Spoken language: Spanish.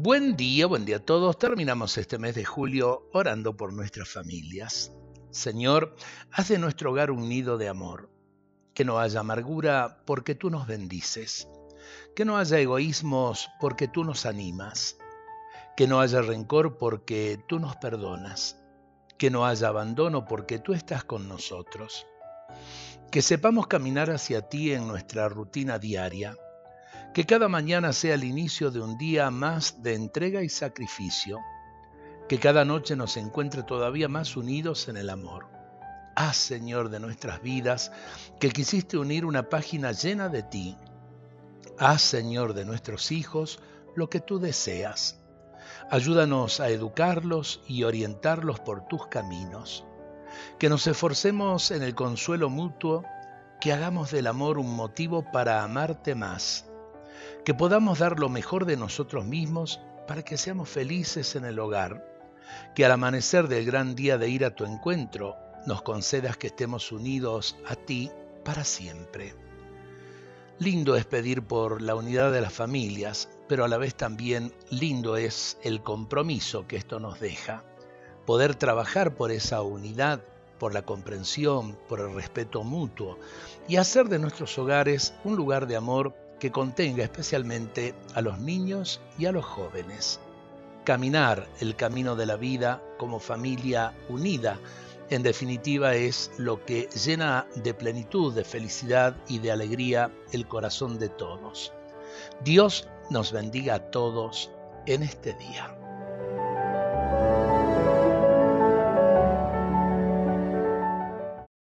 Buen día, buen día a todos. Terminamos este mes de julio orando por nuestras familias. Señor, haz de nuestro hogar un nido de amor. Que no haya amargura porque tú nos bendices. Que no haya egoísmos porque tú nos animas. Que no haya rencor porque tú nos perdonas. Que no haya abandono porque tú estás con nosotros. Que sepamos caminar hacia ti en nuestra rutina diaria que cada mañana sea el inicio de un día más de entrega y sacrificio. Que cada noche nos encuentre todavía más unidos en el amor. Haz, Señor, de nuestras vidas que quisiste unir una página llena de ti. Haz, Señor, de nuestros hijos lo que tú deseas. Ayúdanos a educarlos y orientarlos por tus caminos. Que nos esforcemos en el consuelo mutuo, que hagamos del amor un motivo para amarte más que podamos dar lo mejor de nosotros mismos para que seamos felices en el hogar, que al amanecer del gran día de ir a tu encuentro nos concedas que estemos unidos a ti para siempre. Lindo es pedir por la unidad de las familias, pero a la vez también lindo es el compromiso que esto nos deja, poder trabajar por esa unidad, por la comprensión, por el respeto mutuo y hacer de nuestros hogares un lugar de amor que contenga especialmente a los niños y a los jóvenes. Caminar el camino de la vida como familia unida, en definitiva, es lo que llena de plenitud, de felicidad y de alegría el corazón de todos. Dios nos bendiga a todos en este día.